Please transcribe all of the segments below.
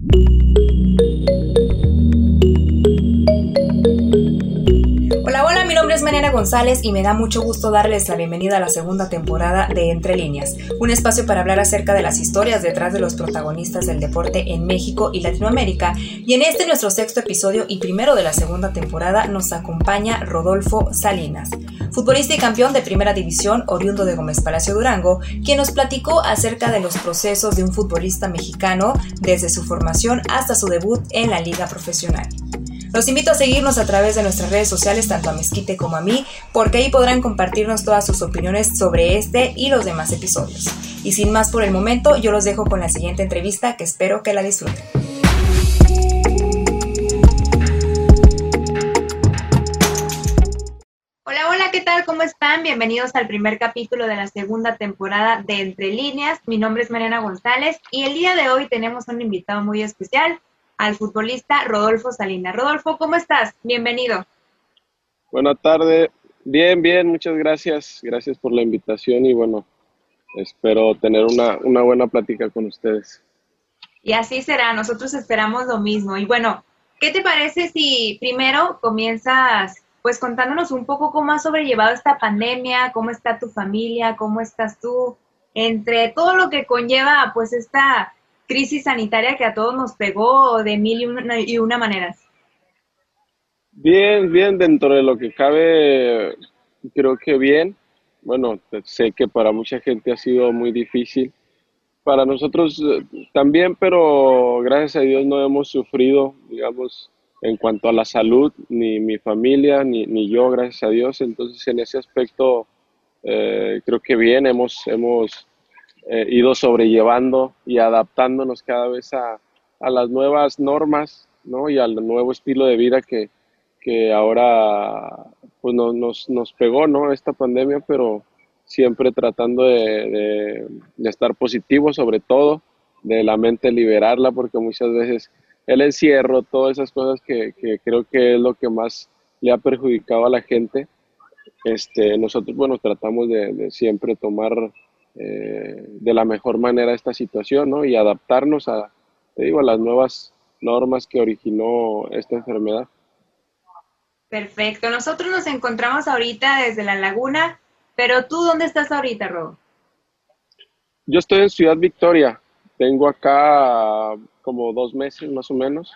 you Mariana González y me da mucho gusto darles la bienvenida a la segunda temporada de Entre Líneas, un espacio para hablar acerca de las historias detrás de los protagonistas del deporte en México y Latinoamérica. Y en este nuestro sexto episodio y primero de la segunda temporada nos acompaña Rodolfo Salinas, futbolista y campeón de primera división oriundo de Gómez Palacio Durango, quien nos platicó acerca de los procesos de un futbolista mexicano desde su formación hasta su debut en la liga profesional. Los invito a seguirnos a través de nuestras redes sociales, tanto a Mezquite como a mí, porque ahí podrán compartirnos todas sus opiniones sobre este y los demás episodios. Y sin más por el momento, yo los dejo con la siguiente entrevista que espero que la disfruten. Hola, hola, ¿qué tal? ¿Cómo están? Bienvenidos al primer capítulo de la segunda temporada de Entre Líneas. Mi nombre es Mariana González y el día de hoy tenemos un invitado muy especial al futbolista Rodolfo Salinas. Rodolfo, ¿cómo estás? Bienvenido. Buenas tardes. Bien, bien, muchas gracias. Gracias por la invitación y bueno, espero tener una, una buena plática con ustedes. Y así será, nosotros esperamos lo mismo. Y bueno, ¿qué te parece si primero comienzas pues contándonos un poco cómo has sobrellevado esta pandemia, cómo está tu familia, cómo estás tú, entre todo lo que conlleva pues esta crisis sanitaria que a todos nos pegó de mil y una, y una maneras? Bien, bien, dentro de lo que cabe, creo que bien. Bueno, sé que para mucha gente ha sido muy difícil. Para nosotros eh, también, pero gracias a Dios no hemos sufrido, digamos, en cuanto a la salud, ni mi familia, ni, ni yo, gracias a Dios. Entonces, en ese aspecto, eh, creo que bien, hemos, hemos eh, ido sobrellevando y adaptándonos cada vez a, a, las nuevas normas ¿no? y al nuevo estilo de vida que, que ahora pues nos, nos pegó ¿no? esta pandemia, pero siempre tratando de, de, estar positivo sobre todo, de la mente liberarla, porque muchas veces el encierro, todas esas cosas que, que creo que es lo que más le ha perjudicado a la gente, este, nosotros, bueno, tratamos de, de siempre tomar eh, de la mejor manera esta situación ¿no? y adaptarnos a, te digo, a las nuevas normas que originó esta enfermedad. Perfecto. Nosotros nos encontramos ahorita desde la laguna, pero tú dónde estás ahorita, Rob? Yo estoy en Ciudad Victoria. Tengo acá como dos meses más o menos.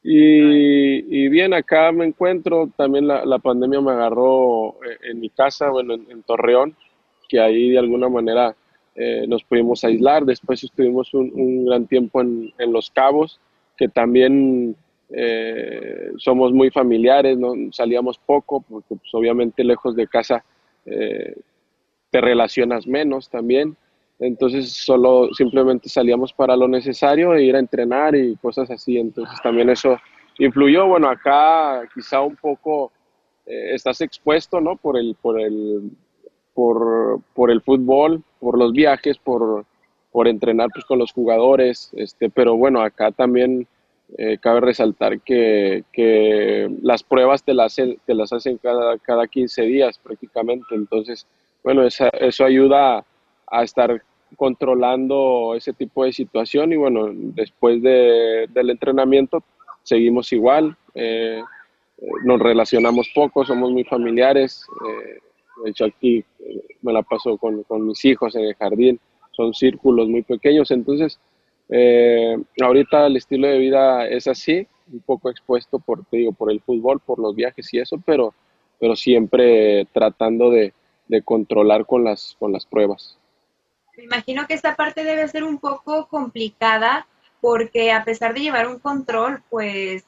Y, bien, acá me encuentro. También la, pandemia me agarró eh, en, mi casa, bueno, en Torreón que ahí de alguna manera eh, nos pudimos aislar. Después estuvimos un, gran tiempo en, Los Cabos, que también eh, somos muy familiares, ¿no? salíamos poco, porque pues, obviamente lejos de casa eh, te relacionas menos también. Entonces solo simplemente salíamos para lo necesario e ir a entrenar y cosas así. Entonces también eso influyó. Bueno, acá quizá un poco estás expuesto, ¿no? Por el, por el por, por el fútbol, por los viajes, por, por entrenar pues, con los jugadores, este, pero bueno, acá también eh, cabe resaltar que, que, las pruebas te las, te las hacen cada, cada 15 días prácticamente, entonces, bueno, eso ayuda a, estar controlando ese tipo de situación y bueno, después de, del entrenamiento seguimos igual, eh, nos relacionamos poco, somos muy familiares, eh, de hecho, aquí eh, me la paso con, con, mis hijos en el jardín. Son círculos muy pequeños. Entonces, eh, ahorita el estilo de vida es así, un poco expuesto por, te digo, por el fútbol, por los viajes y eso, pero, pero siempre tratando de, de controlar con las, con las pruebas. Me imagino que esta parte debe ser un poco complicada porque a pesar de llevar un control, pues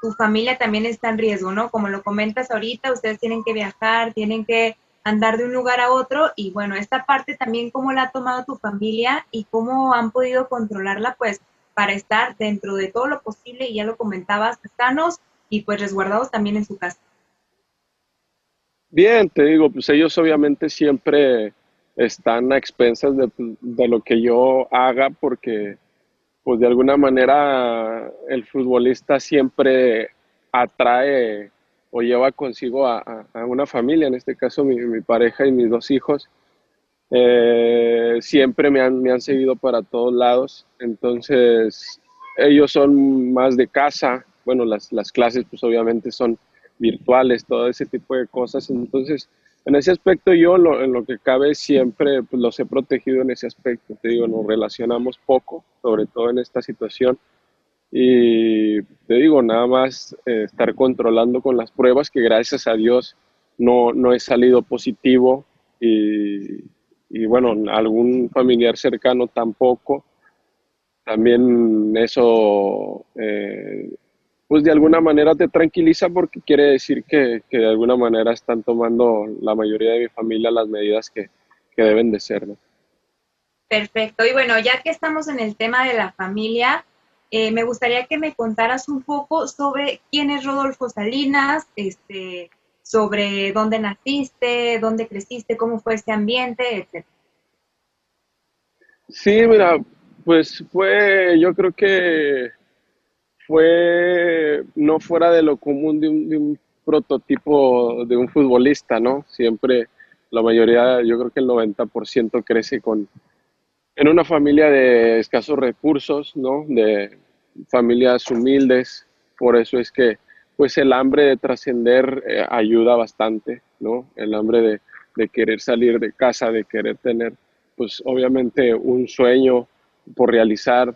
tu familia también está en riesgo, ¿no? Como lo comentas ahorita, ustedes tienen que viajar, tienen que andar de un lugar a otro y bueno, esta parte también cómo la ha tomado tu familia y cómo han podido controlarla pues para estar dentro de todo lo posible y ya lo comentabas, sanos y pues resguardados también en su casa. Bien, te digo, pues ellos obviamente siempre están a expensas de, de lo que yo haga porque pues de alguna manera el futbolista siempre atrae o lleva consigo a, una familia, en este caso mi, pareja y mis dos hijos, eh, siempre me han, me han seguido para todos lados. Entonces, ellos son más de casa, bueno, las, las clases pues obviamente son virtuales, todo ese tipo de cosas, entonces en ese aspecto yo en lo que cabe siempre pues, los he protegido en ese aspecto, te digo, nos relacionamos poco, sobre todo en esta situación, y te digo, nada más eh, estar controlando con las pruebas, que gracias a Dios no, no he salido positivo, y, y bueno, algún familiar cercano tampoco. También eso, eh, pues de alguna manera te tranquiliza porque quiere decir que, que, de alguna manera están tomando la mayoría de mi familia las medidas que, que deben de ser. ¿no? Perfecto. Y bueno, ya que estamos en el tema de la familia, eh, me gustaría que me contaras un poco sobre quién es Rodolfo Salinas, este, sobre dónde naciste, dónde creciste, cómo fue ese ambiente, etc. Sí, mira, pues fue, yo creo que fue no fuera de lo común de un, de un prototipo de un futbolista, ¿no? Siempre, la mayoría, yo creo que el 90% crece con, en una familia de escasos recursos, ¿no? De familias humildes, por eso es que pues el hambre de trascender eh, ayuda bastante, ¿no? El hambre de, de, querer salir de casa, de querer tener, pues obviamente un sueño por realizar.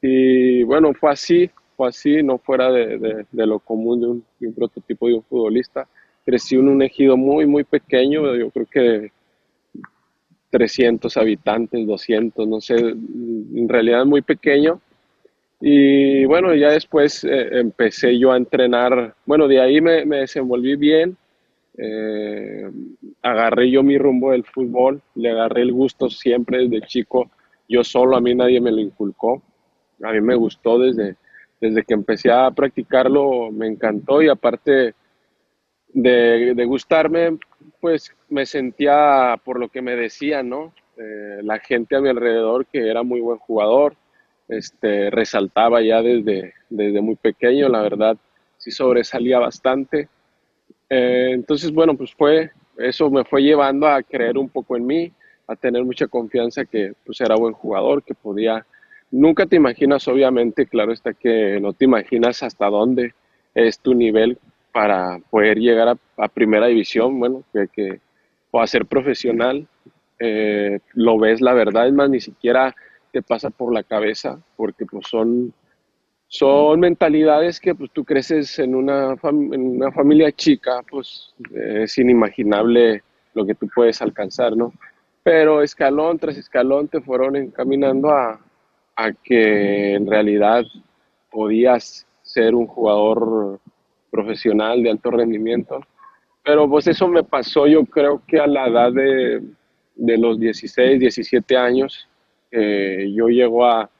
Y bueno, fue así, fue así, no fuera de, de, de lo común de un, un, prototipo de un futbolista. Crecí en un ejido muy, muy pequeño, yo creo que 300 habitantes, 200, no sé, en realidad muy pequeño y bueno, ya después eh, empecé yo a entrenar. Bueno, de ahí me, me desenvolví bien. Eh, agarré yo mi rumbo del fútbol. Le agarré el gusto siempre desde chico. Yo solo, a mí nadie me lo inculcó. A mí me gustó desde, desde que empecé a practicarlo. Me encantó y aparte de, gustarme, pues me sentía por lo que me decían, ¿no? Eh, la gente a mi alrededor que era muy buen jugador este, resaltaba ya desde, desde muy pequeño, la verdad, sí sobresalía bastante. Eh, entonces, bueno, pues fue, eso me fue llevando a creer un poco en mí, a tener mucha confianza que pues era buen jugador, que podía, nunca te imaginas, obviamente, claro está que no te imaginas hasta dónde es tu nivel para poder llegar a, primera división, bueno, que, que, o a ser profesional, eh, lo ves, la verdad, es más, ni siquiera te pasa por la cabeza, porque pues son, son mentalidades que pues tú creces en una, en una familia chica, pues es inimaginable lo que tú puedes alcanzar, ¿no? Pero escalón tras escalón te fueron encaminando a, a que en realidad podías ser un jugador profesional de alto rendimiento. Pero pues eso me pasó yo creo que a la edad de, de los 16, 17 años, eh, yo llego a,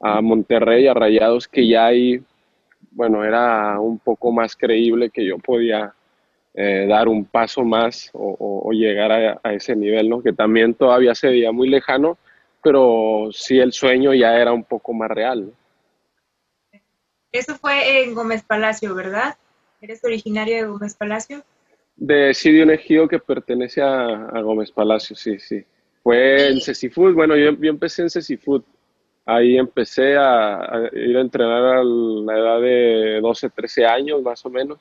a, Monterrey, a Rayados, que ya ahí, bueno, era un poco más creíble que yo podía eh, dar un paso más o, llegar a, ese nivel, ¿no? Que también todavía se veía muy lejano, pero sí el sueño ya era un poco más real. Eso fue en Gómez Palacio, ¿verdad? ¿Eres originario de Gómez Palacio? De sí, de un ejido que pertenece a, a Gómez Palacio, sí, sí. Fue en Cecifood, bueno, yo, yo empecé en Cecifood. Ahí empecé a, a, ir a entrenar a la edad de 12, 13 años más o menos.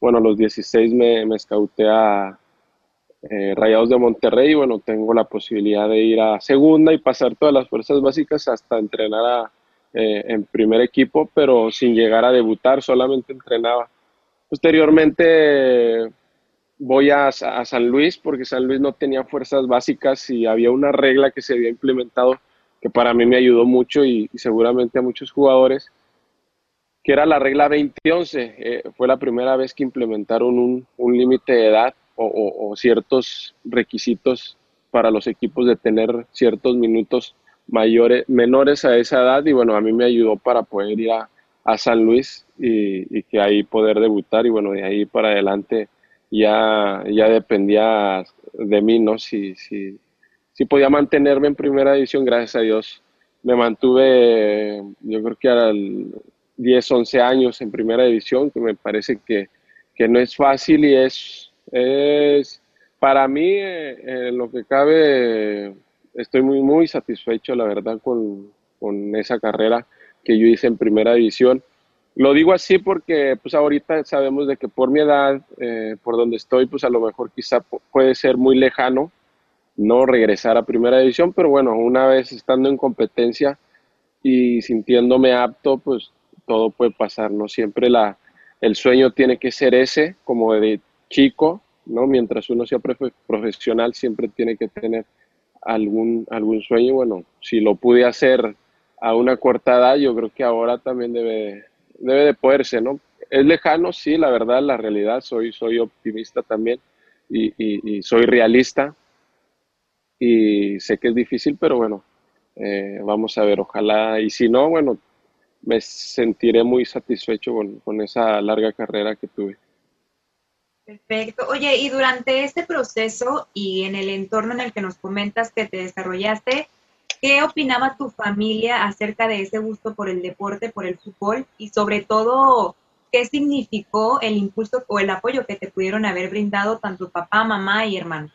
Bueno, a los 16 me, me escauté a eh, Rayados de Monterrey y bueno, tengo la posibilidad de ir a segunda y pasar todas las fuerzas básicas hasta entrenar a, eh, en primer equipo, pero sin llegar a debutar, solamente entrenaba. Posteriormente voy a, San Luis porque San Luis no tenía fuerzas básicas y había una regla que se había implementado que para mí me ayudó mucho y, seguramente a muchos jugadores, que era la regla 2011. Eh, fue la primera vez que implementaron un, límite de edad o, o, o, ciertos requisitos para los equipos de tener ciertos minutos mayores, menores a esa edad y bueno, a mí me ayudó para poder ir a, a San Luis y, que ahí poder debutar y bueno, de ahí para adelante ya, ya dependía de mí, ¿no? Si, si, podía mantenerme en primera división, gracias a Dios. Me mantuve, yo creo que a 10, 11 años en primera división, que me parece que, que no es fácil y es, es para mí, eh, lo que cabe, estoy muy, muy satisfecho, la verdad, con, con esa carrera. Que yo hice en primera división. Lo digo así porque pues ahorita sabemos de que por mi edad, eh, por donde estoy, pues a lo mejor quizá puede ser muy lejano no regresar a primera división, pero bueno, una vez estando en competencia y sintiéndome apto, pues todo puede pasar, ¿no? Siempre la, el sueño tiene que ser ese, como de chico, ¿no? Mientras uno sea profesional, siempre tiene que tener algún, algún sueño. Bueno, si lo pude hacer a una corta edad, yo creo que ahora también debe, debe de poderse, ¿no? Es lejano, sí, la verdad, la realidad, soy, soy optimista también y, soy realista y sé que es difícil, pero bueno, eh, vamos a ver, ojalá, y si no, bueno, me sentiré muy satisfecho con, con esa larga carrera que tuve. Perfecto. Oye, y durante este proceso y en el entorno en el que nos comentas que te desarrollaste, ¿qué opinaba tu familia acerca de ese gusto por el deporte, por el fútbol? Y sobre todo, ¿qué significó el impulso o el apoyo que te pudieron haber brindado tanto papá, mamá y hermano?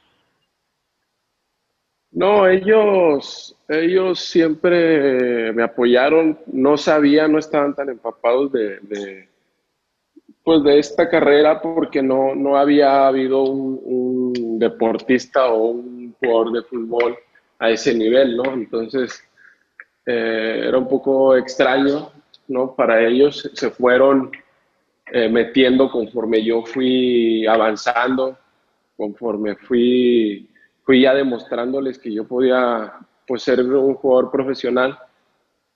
No, ellos, ellos siempre me apoyaron, no sabían, no estaban tan empapados de, pues de esta carrera porque no, no había habido un, deportista o un jugador de fútbol a ese nivel, ¿no? Entonces eh, era un poco extraño, ¿no? Para ellos se fueron eh, metiendo conforme yo fui avanzando, conforme fui fui ya demostrándoles que yo podía pues ser un jugador profesional.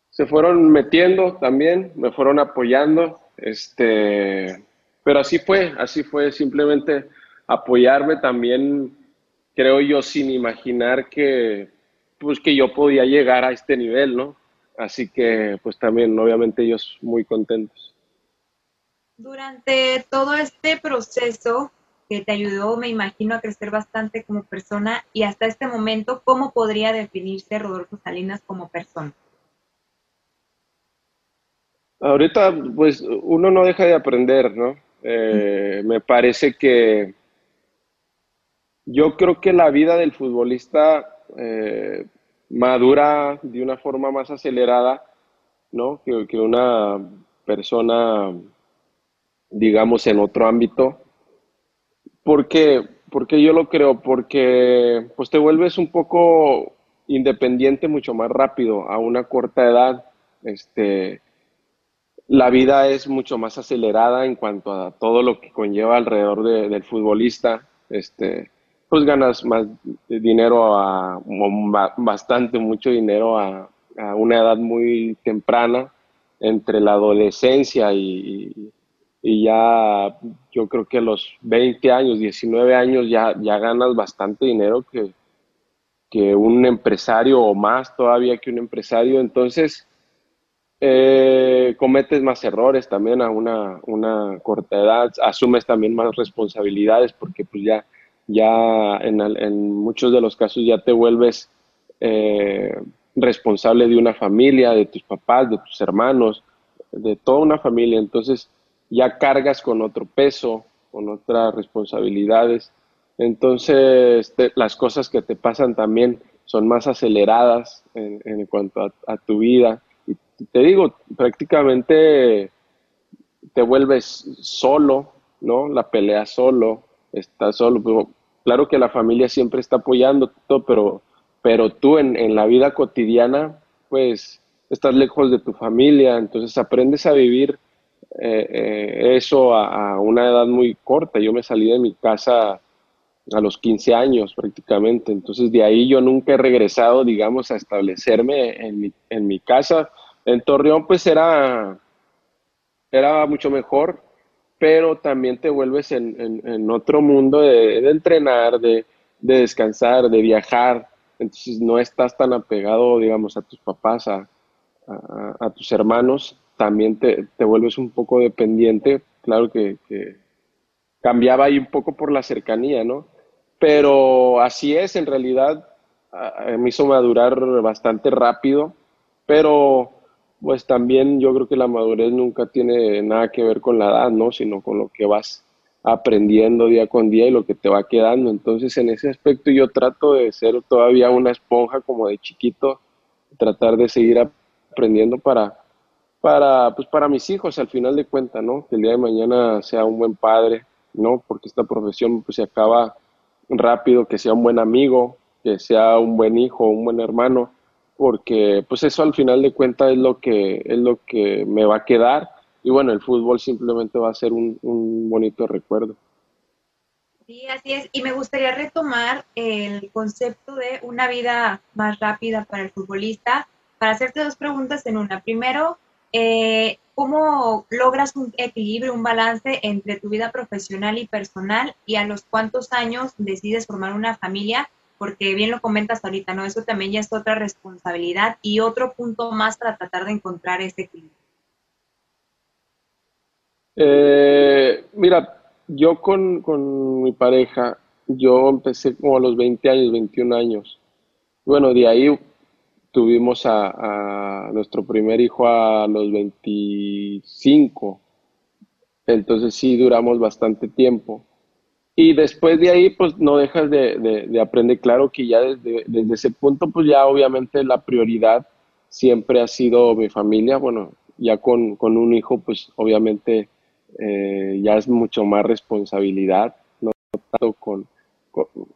Se fueron metiendo también, me fueron apoyando, este, pero así fue, así fue, simplemente apoyarme también, creo yo, sin imaginar que, pues que yo podía llegar a este nivel, ¿no? Así que, pues también, obviamente, ellos muy contentos. Durante todo este proceso, que te ayudó, me imagino, a crecer bastante como persona y hasta este momento, ¿cómo podría definirse Rodolfo Salinas como persona? Ahorita, pues uno no deja de aprender, ¿no? Eh, me parece que yo creo que la vida del futbolista eh, madura de una forma más acelerada, ¿no? Que, una persona, digamos, en otro ámbito. ¿Por qué? Porque yo lo creo, porque pues te vuelves un poco independiente mucho más rápido a una corta edad. Este, la vida es mucho más acelerada en cuanto a todo lo que conlleva alrededor del futbolista. Este, pues ganas más dinero, a, bastante, mucho dinero a, una edad muy temprana, entre la adolescencia y, y ya yo creo que a los 20 años, 19 años ya, ya ganas bastante dinero que, que un empresario o más todavía que un empresario. Entonces, eh, cometes más errores también a una, una, corta edad, asumes también más responsabilidades porque pues ya, ya en, en muchos de los casos ya te vuelves eh, responsable de una familia, de tus papás, de tus hermanos, de toda una familia. Entonces, ya cargas con otro peso, con otras responsabilidades. Entonces, las cosas que te pasan también son más aceleradas en, cuanto a, tu vida. Y te digo, prácticamente te vuelves solo, ¿no? La pelea solo, estás solo. Claro que la familia siempre está apoyando, pero, pero tú en, en la vida cotidiana, pues estás lejos de tu familia, entonces aprendes a vivir eh, eh, eso a, una edad muy corta. Yo me salí de mi casa a los 15 años prácticamente, entonces de ahí yo nunca he regresado, digamos, a establecerme en mi, en mi casa. En Torreón pues era, era mucho mejor, pero también te vuelves en, en, otro mundo de, entrenar, de, de, descansar, de viajar, entonces no estás tan apegado, digamos, a tus papás, a, a tus hermanos, también te, vuelves un poco dependiente. Claro que, cambiaba ahí un poco por la cercanía, ¿no? Pero así es, en realidad me hizo madurar bastante rápido, pero pues también yo creo que la madurez nunca tiene nada que ver con la edad, ¿no? Sino con lo que vas aprendiendo día con día y lo que te va quedando. Entonces, en ese aspecto yo trato de ser todavía una esponja como de chiquito, tratar de seguir aprendiendo para, para, pues para mis hijos al final de cuentas, ¿no? Que el día de mañana sea un buen padre, ¿no? Porque esta profesión pues se acaba rápido, que sea un buen amigo, que sea un buen hijo, un buen hermano, porque pues eso al final de cuentas es lo que es lo que me va a quedar y bueno, el fútbol simplemente va a ser un, un bonito recuerdo. Sí, así es. Y me gustaría retomar el concepto de una vida más rápida para el futbolista, para hacerte dos preguntas en una. Primero, eh, ¿cómo logras un equilibrio, un balance entre tu vida profesional y personal y a los cuántos años decides formar una familia? Porque bien lo comentas ahorita, ¿no? Eso también ya es otra responsabilidad y otro punto más para tratar de encontrar ese equilibrio. Eh, mira, yo con, con, mi pareja, yo empecé como a los 20 años, 21 años. Bueno, de ahí tuvimos a, nuestro primer hijo a los 25. Entonces sí duramos bastante tiempo. Y después de ahí, pues no dejas de, aprender. Claro que ya desde, desde, ese punto, pues ya obviamente la prioridad siempre ha sido mi familia. Bueno, ya con, con un hijo, pues obviamente eh, ya es mucho más responsabilidad, no tanto con,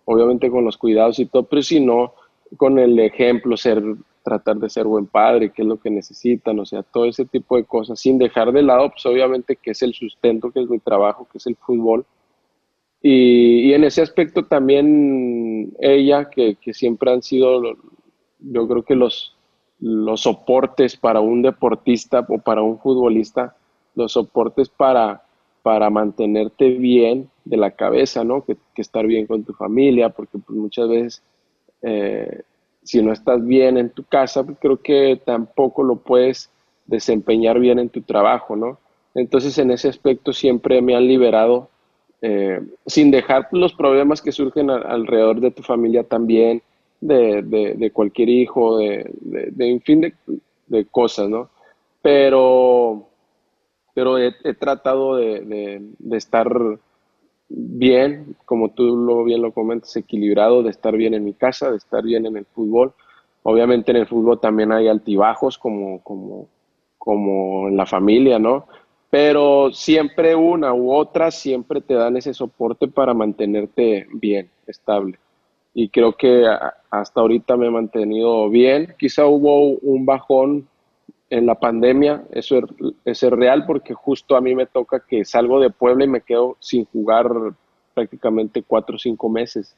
obviamente con los cuidados y todo, pero sino con el ejemplo, ser, tratar de ser buen padre, qué es lo que necesitan, o sea, todo ese tipo de cosas, sin dejar de lado, pues obviamente que es el sustento, que es mi trabajo, que es el fútbol. Y, en ese aspecto también ella, que, siempre han sido, yo creo que los, los soportes para un deportista o para un futbolista, los soportes para, para mantenerte bien de la cabeza, ¿no? Que, estar bien con tu familia, porque pues, muchas veces eh, si no estás bien en tu casa, pues, creo que tampoco lo puedes desempeñar bien en tu trabajo, ¿no? Entonces en ese aspecto siempre me han liberado, eh, sin dejar los problemas que surgen alrededor de tu familia también, de, de, cualquier hijo, de, de, un fin de, cosas, ¿no? Pero pero he, tratado de, estar bien, como tú lo, bien lo comentas, equilibrado, de estar bien en mi casa, de estar bien en el fútbol. Obviamente en el fútbol también hay altibajos como, como, como en la familia, ¿no? Pero siempre una u otra siempre te dan ese soporte para mantenerte bien, estable. Y creo que hasta ahorita me he mantenido bien. Quizá hubo un bajón en la pandemia, eso es, real porque justo a mí me toca que salgo de Puebla y me quedo sin jugar prácticamente cuatro o cinco meses.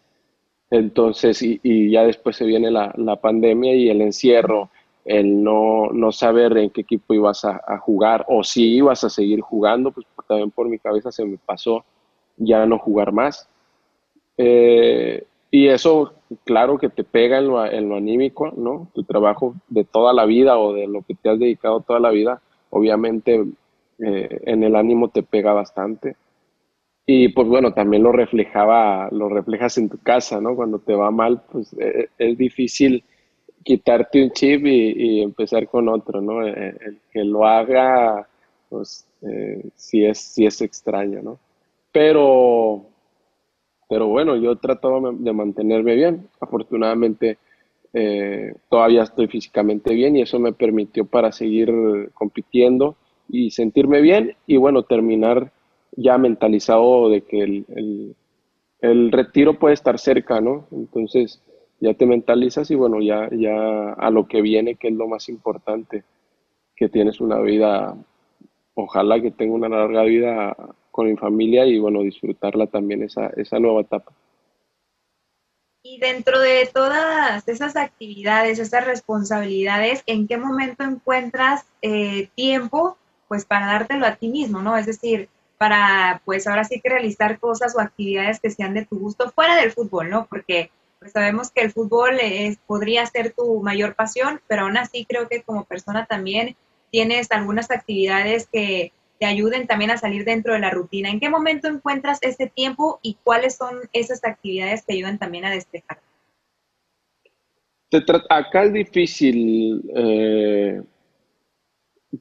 Entonces, y, ya después se viene la, pandemia y el encierro, el no, no saber en qué equipo ibas a, jugar o si ibas a seguir jugando, pues también por mi cabeza se me pasó ya no jugar más. Eh, y eso, claro que te pega en lo, en lo anímico, ¿no? Tu trabajo de toda la vida o de lo que te has dedicado toda la vida, obviamente eh, en el ánimo te pega bastante. Y pues bueno, también lo reflejaba, lo reflejas en tu casa, ¿no? Cuando te va mal, pues eh, es difícil quitarte un chip y, empezar con otro, ¿no? Eh, el, que lo haga, pues sí, es, sí es extraño, ¿no? Pero pero bueno, yo he tratado de mantenerme bien. Afortunadamente eh, todavía estoy físicamente bien y eso me permitió para seguir compitiendo y sentirme bien y bueno, terminar ya mentalizado de que el, el, retiro puede estar cerca, ¿no? Entonces ya te mentalizas y bueno, ya, ya a lo que viene, que es lo más importante, que tienes una vida, ojalá que tenga una larga vida con mi familia y bueno, disfrutarla también esa, esa nueva etapa. Y dentro de todas esas actividades, esas responsabilidades, ¿en qué momento encuentras eh, tiempo pues para dártelo a ti mismo, ¿no? Es decir, para pues ahora sí que realizar cosas o actividades que sean de tu gusto fuera del fútbol, ¿no? Porque pues sabemos que el fútbol es, podría ser tu mayor pasión, pero aún así creo que como persona también tienes algunas actividades que te ayuden también a salir dentro de la rutina. ¿En qué momento encuentras ese tiempo y cuáles son esas actividades que ayudan también a despejar? Acá es difícil eh,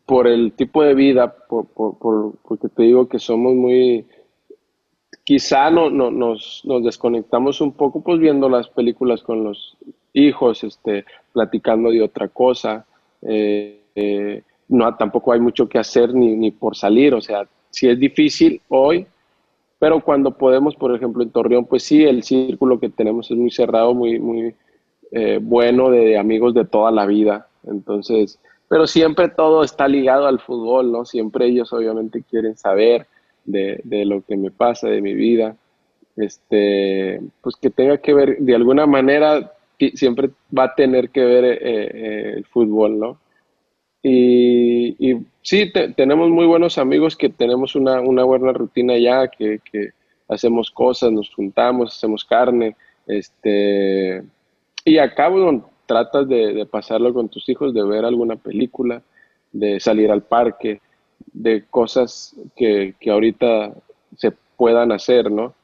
por el tipo de vida, por, porque te digo que somos muy, quizá no, no, nos, desconectamos un poco pues viendo las películas con los hijos, este, platicando de otra cosa. Eh, eh, no, tampoco hay mucho que hacer ni, ni por salir, o sea, si es difícil hoy, pero cuando podemos, por ejemplo, en Torreón, pues sí, el círculo que tenemos es muy cerrado, muy, muy eh, bueno, de amigos de toda la vida. Entonces, pero siempre todo está ligado al fútbol, ¿no? Siempre ellos obviamente quieren saber de, de lo que me pasa, de mi vida. Este, pues que tenga que ver, de alguna manera, siempre va a tener que ver eh, eh, el fútbol, ¿no? Y, sí, tenemos muy buenos amigos que tenemos una, buena rutina ya, que, hacemos cosas, nos juntamos, hacemos carne, este, y acá, bueno, tratas de, pasarlo con tus hijos, de ver alguna película, de salir al parque, de cosas que, que ahorita se puedan hacer, ¿no?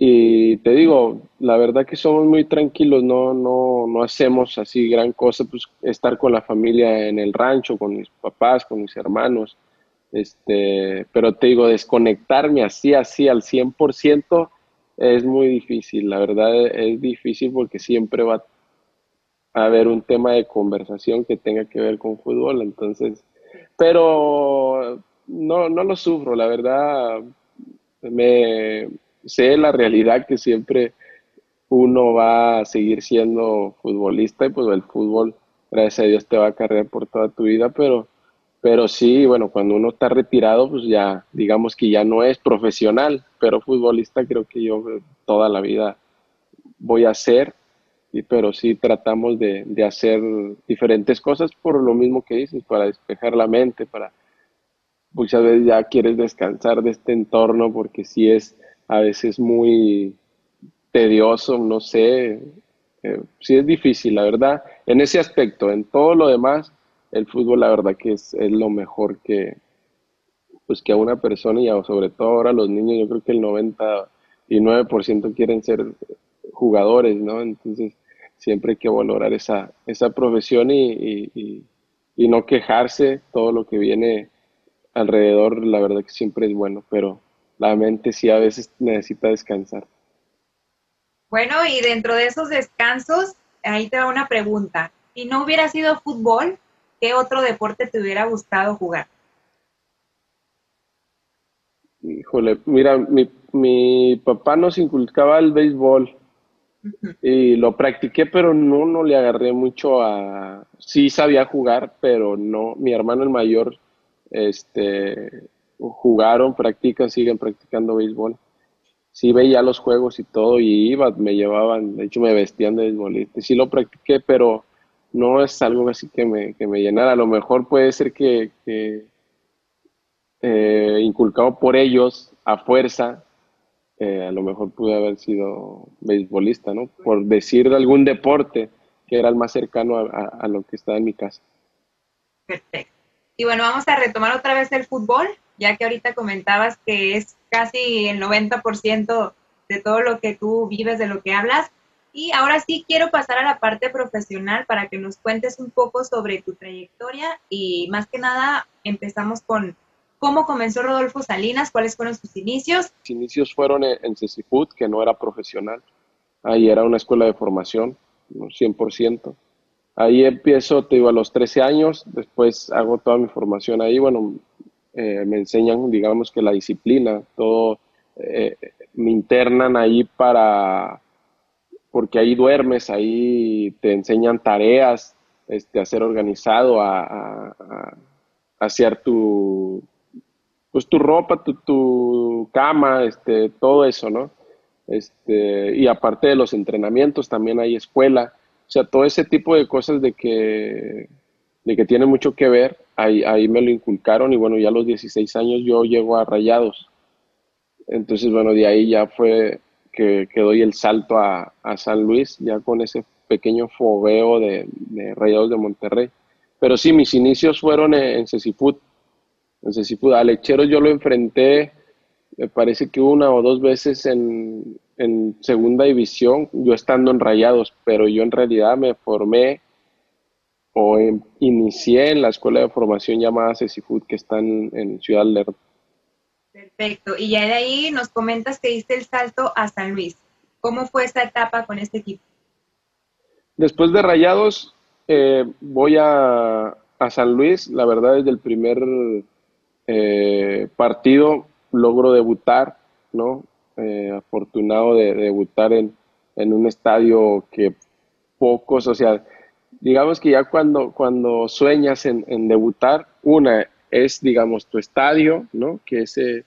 Y te digo, la verdad que somos muy tranquilos, no, no, no hacemos así gran cosa, pues estar con la familia en el rancho, con mis papás, con mis hermanos. Este, pero te digo, desconectarme así, así al 100% es muy difícil, la verdad es difícil porque siempre va a haber un tema de conversación que tenga que ver con fútbol, entonces, pero no, no lo sufro, la verdad me, sé la realidad que siempre uno va a seguir siendo futbolista y pues el fútbol, gracias a Dios, te va a cargar por toda tu vida, pero, pero sí, bueno, cuando uno está retirado, pues ya, digamos que ya no es profesional, pero futbolista creo que yo toda la vida voy a ser, y, pero sí tratamos de, de hacer diferentes cosas por lo mismo que dices, para despejar la mente, para muchas veces ya quieres descansar de este entorno porque sí es a veces muy tedioso, no sé, eh, sí es difícil, la verdad, en ese aspecto, en todo lo demás, el fútbol la verdad que es, lo mejor que, pues que a una persona y sobre todo ahora los niños, yo creo que el 99% quieren ser jugadores, ¿no? Entonces siempre hay que valorar esa, esa profesión y, y no quejarse, todo lo que viene alrededor, la verdad que siempre es bueno, pero la mente sí a veces necesita descansar. Bueno, y dentro de esos descansos, ahí te va una pregunta. Si no hubiera sido fútbol, ¿qué otro deporte te hubiera gustado jugar? Híjole, mira, mi, mi papá nos inculcaba el béisbol y lo practiqué, pero no, no le agarré mucho a... Sí sabía jugar, pero no, mi hermano el mayor, este, jugaron, practican, siguen practicando béisbol. Sí veía los juegos y todo y iba, me llevaban, de hecho me vestían de béisbolista. Sí lo practiqué, pero no es algo así que me, que me llenara. A lo mejor puede ser que, eh, inculcado por ellos a fuerza, eh, a lo mejor pude haber sido beisbolista, ¿no? Por decir algún deporte que era el más cercano a lo que estaba en mi casa. Perfecto. Y bueno, vamos a retomar otra vez el fútbol ya que ahorita comentabas que es casi el 90% de todo lo que tú vives, de lo que hablas. Y ahora sí quiero pasar a la parte profesional para que nos cuentes un poco sobre tu trayectoria y más que nada empezamos con cómo comenzó Rodolfo Salinas, cuáles fueron sus inicios. Sus inicios fueron en CECIFUT, que no era profesional. Ahí era una escuela de formación, 100%. Ahí empiezo, te digo, a los 13 años, después hago toda mi formación ahí. Bueno, eh, me enseñan, digamos que la disciplina, todo, eh, me internan ahí para, porque ahí duermes, ahí te enseñan tareas, este, a ser organizado, a, hacer tu, pues tu ropa, tu, tu, cama, este, todo eso, ¿no? Este, y aparte de los entrenamientos, también hay escuela, o sea, todo ese tipo de cosas de que, de que tiene mucho que ver ahí, ahí me lo inculcaron y bueno, ya a los 16 años yo llego a Rayados. Entonces, bueno, de ahí ya fue que, que doy el salto a, a, San Luis, ya con ese pequeño fogueo de, de, Rayados de Monterrey. Pero sí, mis inicios fueron en, en Cecifut. En Cecifut, a Lechero yo lo enfrenté, me parece que una o dos veces en, en segunda división, yo estando en Rayados, pero yo en realidad me formé o inicié en la escuela de formación llamada CECIFUD que está en, Ciudad Lerdo. Perfecto. Y ya de ahí nos comentas que diste el salto a San Luis. ¿Cómo fue esa etapa con este equipo? Después de Rayados, eh, voy a, a San Luis, la verdad desde el primer eh, partido logro debutar, ¿no? Eh, afortunado de, debutar en, un estadio que pocos, o sea, digamos que ya cuando, cuando sueñas en, debutar, una es, digamos, tu estadio, ¿no? Que ese,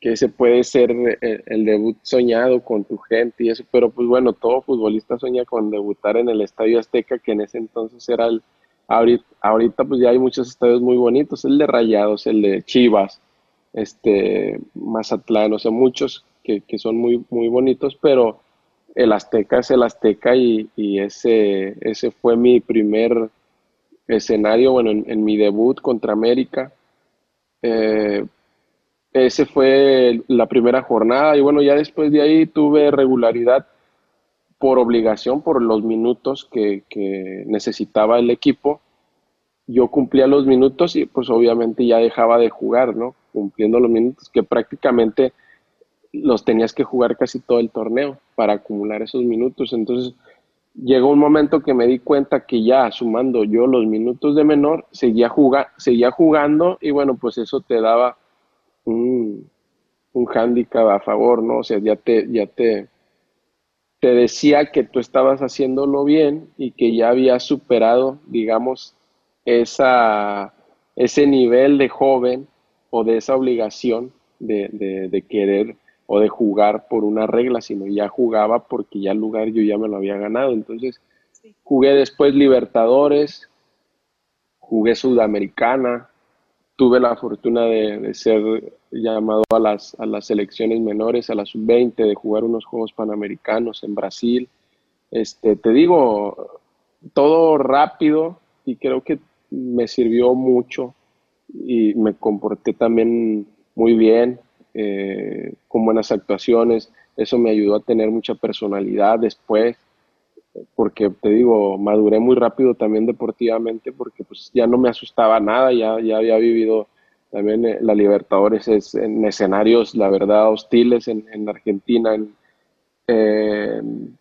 que ese puede ser el, debut soñado con tu gente y eso, pero pues bueno, todo futbolista sueña con debutar en el Estadio Azteca, que en ese entonces era el, ahorita, pues ya hay muchos estadios muy bonitos, el de Rayados, el de Chivas, este, Mazatlán, o sea, muchos que, son muy, muy bonitos, pero el Azteca es el Azteca y, ese, ese fue mi primer escenario, bueno, en, mi debut contra América. Eh, ese fue la primera jornada y bueno, ya después de ahí tuve regularidad por obligación, por los minutos que, necesitaba el equipo. Yo cumplía los minutos y pues obviamente ya dejaba de jugar, ¿no? Cumpliendo los minutos que prácticamente los tenías que jugar casi todo el torneo para acumular esos minutos. Entonces llegó un momento que me di cuenta que ya sumando yo los minutos de menor, seguía, seguía jugando y bueno, pues eso te daba un, un hándicap a favor, ¿no? O sea, ya te, ya te, te decía que tú estabas haciéndolo bien y que ya habías superado, digamos, esa, ese nivel de joven o de esa obligación de, de querer o de jugar por una regla, sino ya jugaba porque ya el lugar yo ya me lo había ganado. Entonces, jugué después Libertadores, jugué Sudamericana, tuve la fortuna de, ser llamado a las, a las selecciones menores, a la sub-20, de jugar unos Juegos Panamericanos en Brasil. Este, te digo, todo rápido y creo que me sirvió mucho y me comporté también muy bien, eh, con buenas actuaciones. Eso me ayudó a tener mucha personalidad después porque te digo, maduré muy rápido también deportivamente porque pues ya no me asustaba nada, ya, ya había vivido también eh, la Libertadores es, en escenarios, la verdad, hostiles en, en Argentina, en,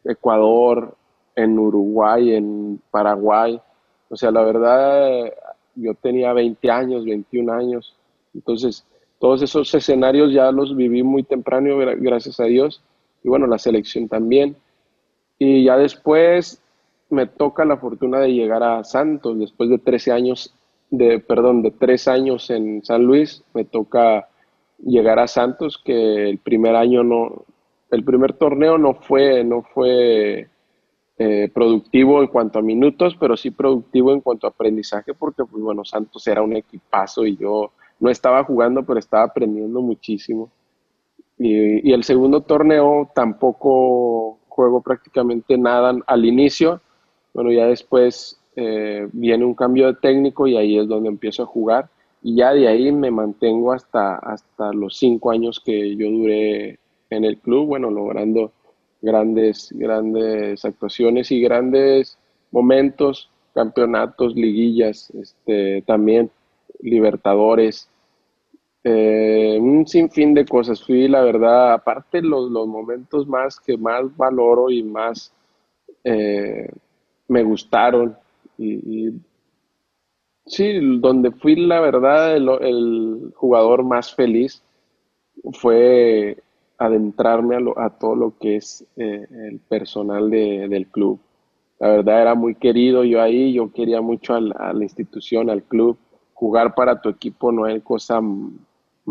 Ecuador, en Uruguay, en Paraguay. O sea, la verdad, yo tenía 20 años, 21 años, entonces todos esos escenarios ya los viví muy temprano, gracias a Dios, y bueno, la selección también. Y ya después me toca la fortuna de llegar a Santos, después de 13 años, de, perdón, de tres años en San Luis, me toca llegar a Santos, que el primer año no, el primer torneo no fue, no fue eh, productivo en cuanto a minutos, pero sí productivo en cuanto a aprendizaje, porque pues bueno, Santos era un equipazo y yo no estaba jugando, pero estaba aprendiendo muchísimo. Y el segundo torneo tampoco juego prácticamente nada al inicio. Bueno, ya después eh, viene un cambio de técnico y ahí es donde empiezo a jugar. Y ya de ahí me mantengo hasta, hasta los cinco años que yo duré en el club, bueno, logrando grandes, grandes actuaciones y grandes momentos, campeonatos, liguillas, este, también Libertadores, eh, un sinfín de cosas. Fui, la verdad, aparte los, los momentos más que más valoro y más eh, me gustaron. Y, sí, donde fui, la verdad, el, jugador más feliz fue adentrarme a, todo lo que es eh, el personal del club. La verdad era muy querido yo ahí, yo quería mucho a la institución, al club. Jugar para tu equipo no es cosa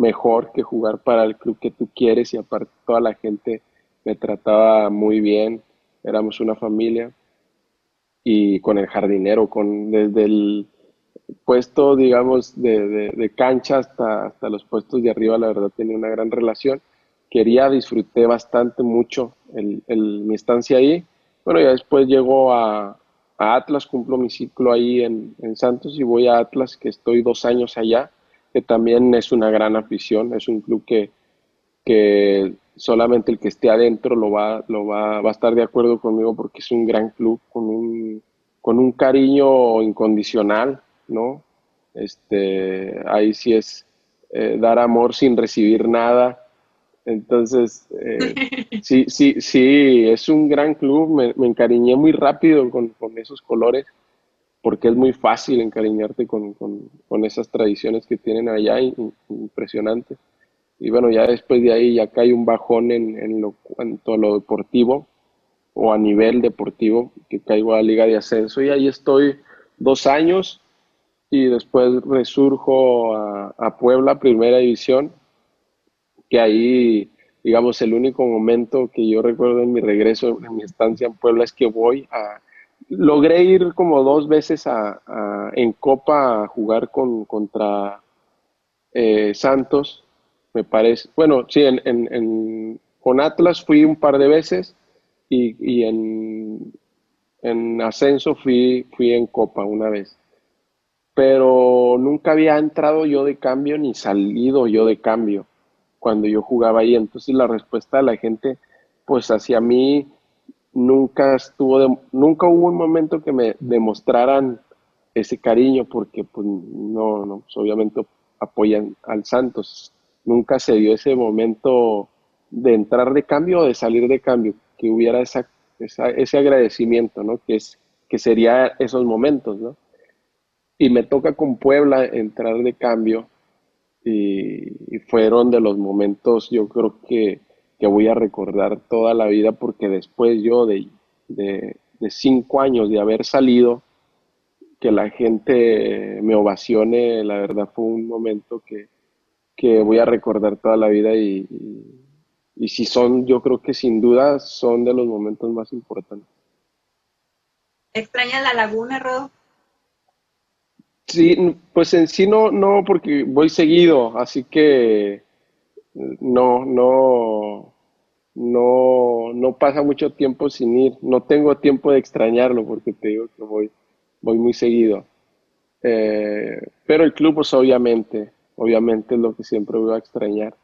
mejor que jugar para el club que tú quieres y aparte toda la gente me trataba muy bien, éramos una familia y con el jardinero, con desde el puesto, digamos, de, cancha hasta, hasta los puestos de arriba, la verdad tenía una gran relación. Quería, disfruté bastante mucho el, mi estancia ahí. Bueno, ya después llego a, Atlas, cumplo mi ciclo ahí en, en Santos y voy a Atlas, que estoy dos años allá que también es una gran afición, es un club que, que solamente el que esté adentro lo va, lo va, va a estar de acuerdo conmigo porque es un gran club con un, con un cariño incondicional, ¿no? Este, ahí sí es eh, dar amor sin recibir nada. Entonces, eh, sí, sí, sí, es un gran club, me, me encariñé muy rápido con, con esos colores porque es muy fácil encariñarte con, esas tradiciones que tienen allá, impresionante. Y bueno, ya después de ahí ya cae un bajón en, en, lo, en todo lo deportivo o a nivel deportivo, que caigo a la liga de ascenso y ahí estoy dos años y después resurjo a, a Puebla, primera división, que ahí, digamos, el único momento que yo recuerdo en mi regreso, en mi estancia en Puebla, es que voy a... Logré ir como dos veces a, en Copa a jugar con, contra eh, Santos, me parece. Bueno, sí, en, en, con Atlas fui un par de veces y, y en, en ascenso fui, fui en Copa una vez pero nunca había entrado yo de cambio ni salido yo de cambio cuando yo jugaba ahí. Entonces la respuesta de la gente, pues hacia mí nunca estuvo, nunca hubo un momento que me demostraran ese cariño porque pues no, pues, obviamente apoyan al Santos. Nunca se dio ese momento de entrar de cambio o de salir de cambio, que hubiera ese agradecimiento, ¿no? Que, es, sería esos momentos. Y me toca con Puebla entrar de cambio y, fueron de los momentos yo creo que, que, voy a recordar toda la vida porque después yo de, de, cinco años de haber salido, que la gente me ovacione, la verdad fue un momento que, que voy a recordar toda la vida y, y, si son, yo creo que sin duda son de los momentos más importantes. ¿Extraña la laguna, Rodo? Sí, pues en sí no, no, porque voy seguido, así que no, no, no, no pasa mucho tiempo sin ir. No tengo tiempo de extrañarlo porque te digo que voy, voy muy seguido. Eh, pero el club, pues obviamente, obviamente es lo que siempre voy a extrañar,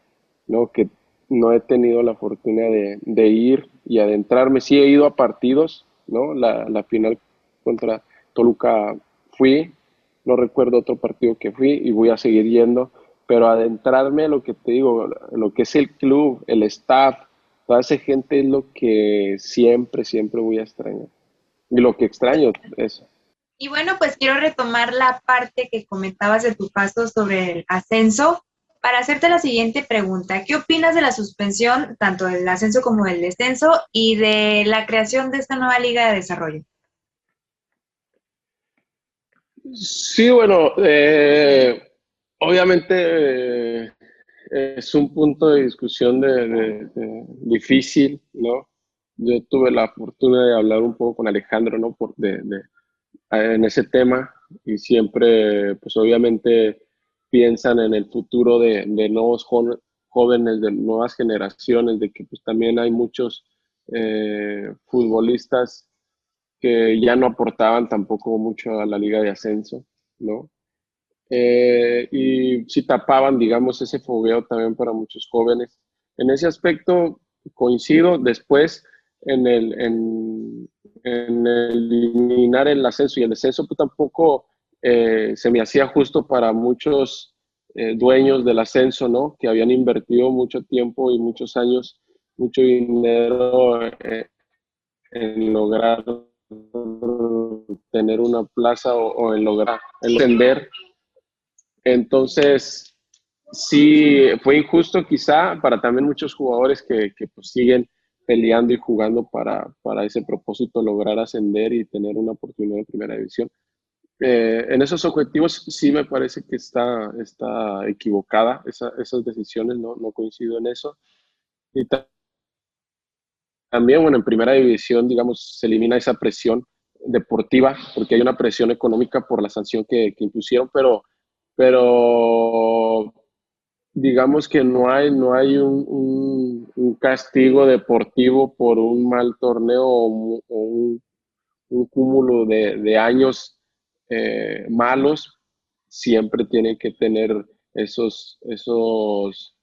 ¿no? Que no he tenido la fortuna de, de ir y adentrarme. Sí he ido a partidos, ¿no? La, la final contra Toluca fui, no recuerdo otro partido que fui y voy a seguir yendo, pero adentrarme a lo que te digo, lo que es el club, el staff, toda esa gente es lo que siempre, siempre voy a extrañar. Y lo que extraño, eso. Y bueno, pues quiero retomar la parte que comentabas de tu paso sobre el ascenso para hacerte la siguiente pregunta. ¿Qué opinas de la suspensión, tanto del ascenso como del descenso, y de la creación de esta nueva liga de desarrollo? Sí, bueno, eh, obviamente eh, es un punto de discusión de, difícil, ¿no? Yo tuve la fortuna de hablar un poco con Alejandro, ¿no? Por, en ese tema y siempre, pues obviamente piensan en el futuro de, nuevos jóvenes, de nuevas generaciones, de que pues también hay muchos eh, futbolistas que ya no aportaban tampoco mucho a la liga de ascenso, ¿no? Eh, y sí tapaban, digamos, ese fogueo también para muchos jóvenes. En ese aspecto coincido. Después, en el, en, eliminar el ascenso y el descenso, pues tampoco eh, se me hacía justo para muchos eh, dueños del ascenso, ¿no? Que habían invertido mucho tiempo y muchos años, mucho dinero en lograr tener una plaza o, en lograr entender. Entonces, sí, fue injusto quizá para también muchos jugadores que, que pues, siguen peleando y jugando para, para, ese propósito, lograr ascender y tener una oportunidad en primera división. Eh, en esos objetivos sí me parece que está, está equivocada esas decisiones, no, no coincido en eso. Y también, bueno, en primera división, digamos, se elimina esa presión deportiva, porque hay una presión económica por la sanción que, que impusieron, pero, pero digamos que no hay, no hay un, un, castigo deportivo por un mal torneo o, un, un, cúmulo de, de años eh, malos, siempre tiene que tener esos, esos,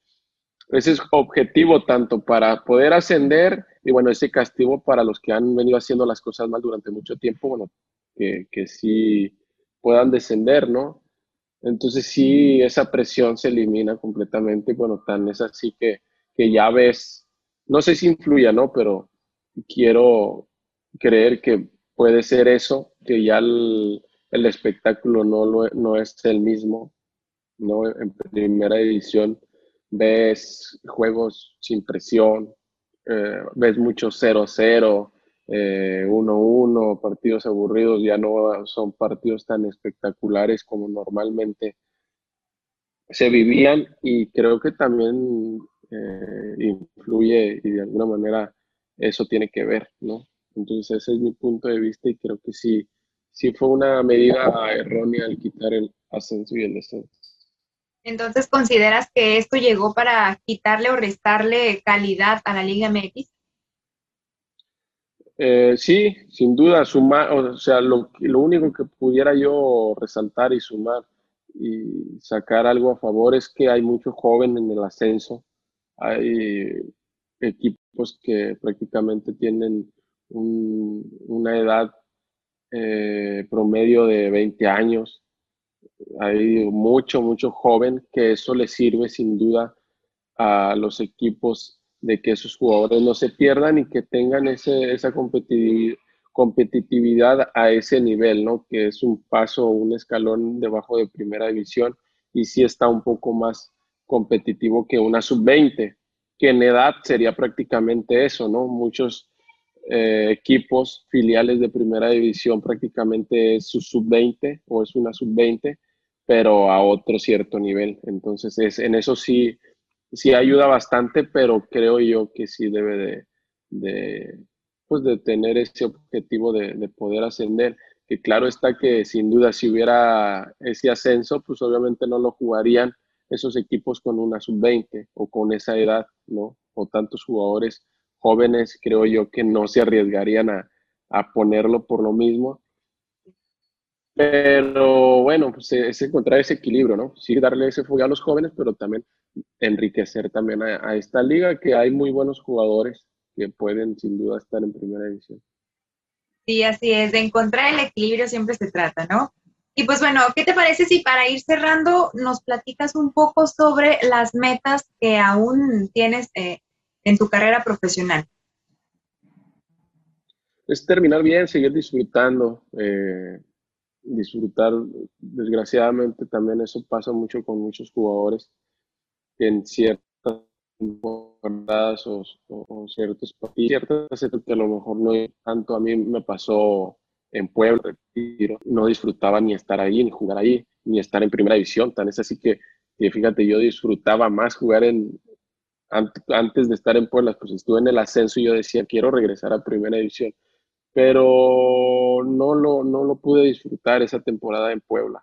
ese objetivo tanto para poder ascender y bueno, ese castigo para los que han venido haciendo las cosas mal durante mucho tiempo, bueno, que, que sí puedan descender, ¿no? Entonces sí, esa presión se elimina completamente, bueno, tan es así que, que ya ves, no sé si influya, ¿no? Pero quiero creer que puede ser eso, que ya el, el espectáculo no, no es el mismo, ¿no? En primera división ves juegos sin presión, eh, ves mucho 0-0, 1-1, eh, partidos aburridos, ya no son partidos tan espectaculares como normalmente se vivían y creo que también eh, influye y de alguna manera eso tiene que ver, ¿no? Entonces ese es mi punto de vista y creo que sí, sí fue una medida errónea al quitar el ascenso y el descenso. Entonces, ¿consideras que esto llegó para quitarle o restarle calidad a la Liga MX? Eh, sí, sin duda, sumar, o sea, lo, lo único que pudiera yo resaltar y sumar y sacar algo a favor es que hay mucho joven en el ascenso. Hay equipos que prácticamente tienen una edad eh, promedio de 20 años hay mucho, mucho joven que eso le sirve sin duda a los equipos de que esos jugadores no se pierdan y que tengan ese, esa competitividad, competitividad a ese nivel, ¿no? Que es un paso, un escalón debajo de primera división y sí está un poco más competitivo que una sub-20, que en edad sería prácticamente eso, ¿no? Muchos eh, equipos filiales de primera división prácticamente es su sub-20 o es una sub-20 pero a otro cierto nivel. Entonces, es, en eso sí, sí ayuda bastante, pero creo yo que sí debe de, pues de tener ese objetivo de, de, poder ascender. Que claro está que sin duda si hubiera ese ascenso, pues obviamente no lo jugarían esos equipos con una sub-20 o con esa edad, ¿no? O tantos jugadores jóvenes, creo yo que no se arriesgarían a, a ponerlo por lo mismo pero bueno, pues es encontrar ese equilibrio, ¿no? Sí, darle ese fuego a los jóvenes, pero también enriquecer también a, esta liga, que hay muy buenos jugadores que pueden sin duda estar en primera división. Sí, así es, de encontrar el equilibrio siempre se trata, ¿no? Y pues bueno, ¿qué te parece si para ir cerrando nos platicas un poco sobre las metas que aún tienes eh, en tu carrera profesional? Es terminar bien, seguir disfrutando. Eh, disfrutar. Desgraciadamente también eso pasa mucho con muchos jugadores que en ciertas temporadas o, ciertos partidos, ciertas que a lo mejor no tanto a mí me pasó en Puebla, no disfrutaba ni estar ahí, ni jugar ahí, ni estar en primera división. Tan es así que, que fíjate, yo disfrutaba más jugar en, antes de estar en Puebla, pues estuve en el ascenso y yo decía, quiero regresar a primera división pero no lo, no lo pude disfrutar esa temporada en Puebla.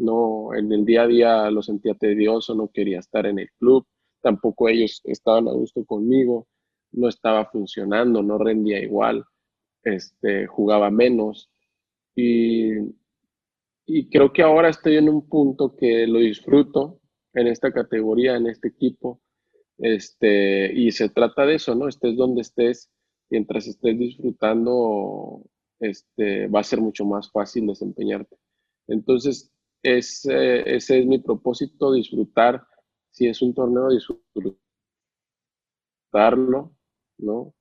No, en el día a día lo sentía tedioso, no quería estar en el club, tampoco ellos estaban a gusto conmigo, no estaba funcionando, no rendía igual, este, jugaba menos y, y creo que ahora estoy en un punto que lo disfruto en esta categoría, en este equipo, este, y se trata de eso, ¿no? Estés donde estés, mientras estés disfrutando, este, va a ser mucho más fácil desempeñarte. Entonces, ese, ese es mi propósito, disfrutar. Si es un torneo, disfrutarlo, ¿no?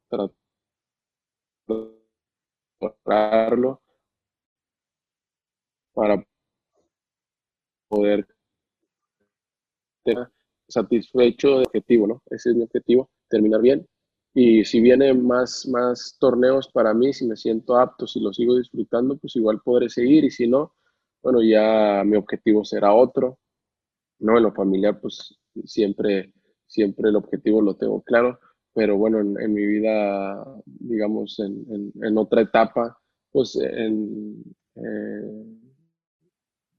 Tratarlo para poder estar satisfecho de objetivo, ¿no? Ese es mi objetivo, terminar bien y si vienen más, más torneos para mí, si me siento apto, si lo sigo disfrutando, pues igual podré seguir. Y si no, bueno, ya mi objetivo será otro. No, en lo familiar, pues siempre, siempre el objetivo lo tengo claro. Pero bueno, en, mi vida, digamos, en, en, otra etapa, pues en, eh,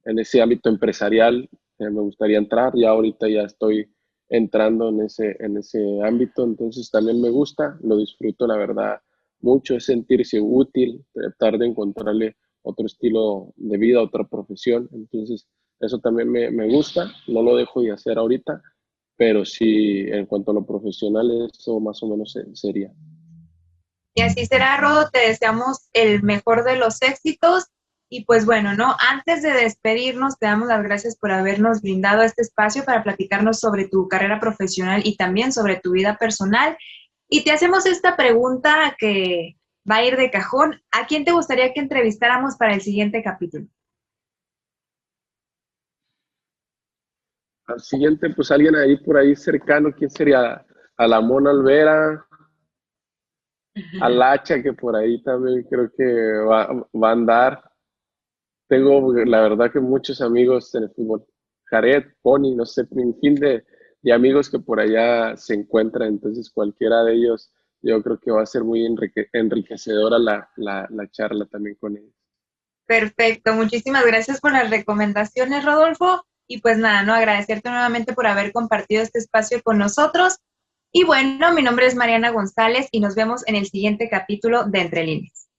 en ese ámbito empresarial eh, me gustaría entrar. Ya ahorita ya estoy entrando en ese, en ese ámbito, entonces también me gusta, lo disfruto la verdad mucho, es sentirse útil, tratar de encontrarle otro estilo de vida, otra profesión, entonces eso también me, me gusta, no lo dejo de hacer ahorita, pero sí en cuanto a lo profesional eso más o menos sería. Y así será, Rodo, te deseamos el mejor de los éxitos y pues bueno, ¿no? Antes de despedirnos, te damos las gracias por habernos brindado este espacio para platicarnos sobre tu carrera profesional y también sobre tu vida personal. Y te hacemos esta pregunta que va a ir de cajón. ¿A quién te gustaría que entrevistáramos para el siguiente capítulo? Al siguiente, pues alguien ahí por ahí cercano, ¿quién sería? A la Mona Alvera, al hacha que por ahí también creo que va, a andar. Tengo la verdad que muchos amigos en el fútbol, Jared, Pony, no sé, un de, de amigos que por allá se encuentran, entonces cualquiera de ellos yo creo que va a ser muy enriquecedora la, la, la charla también con ellos. Perfecto, muchísimas gracias por las recomendaciones, Rodolfo. Y pues nada, no agradecerte nuevamente por haber compartido este espacio con nosotros. Y bueno, mi nombre es Mariana González y nos vemos en el siguiente capítulo de Entre Líneas.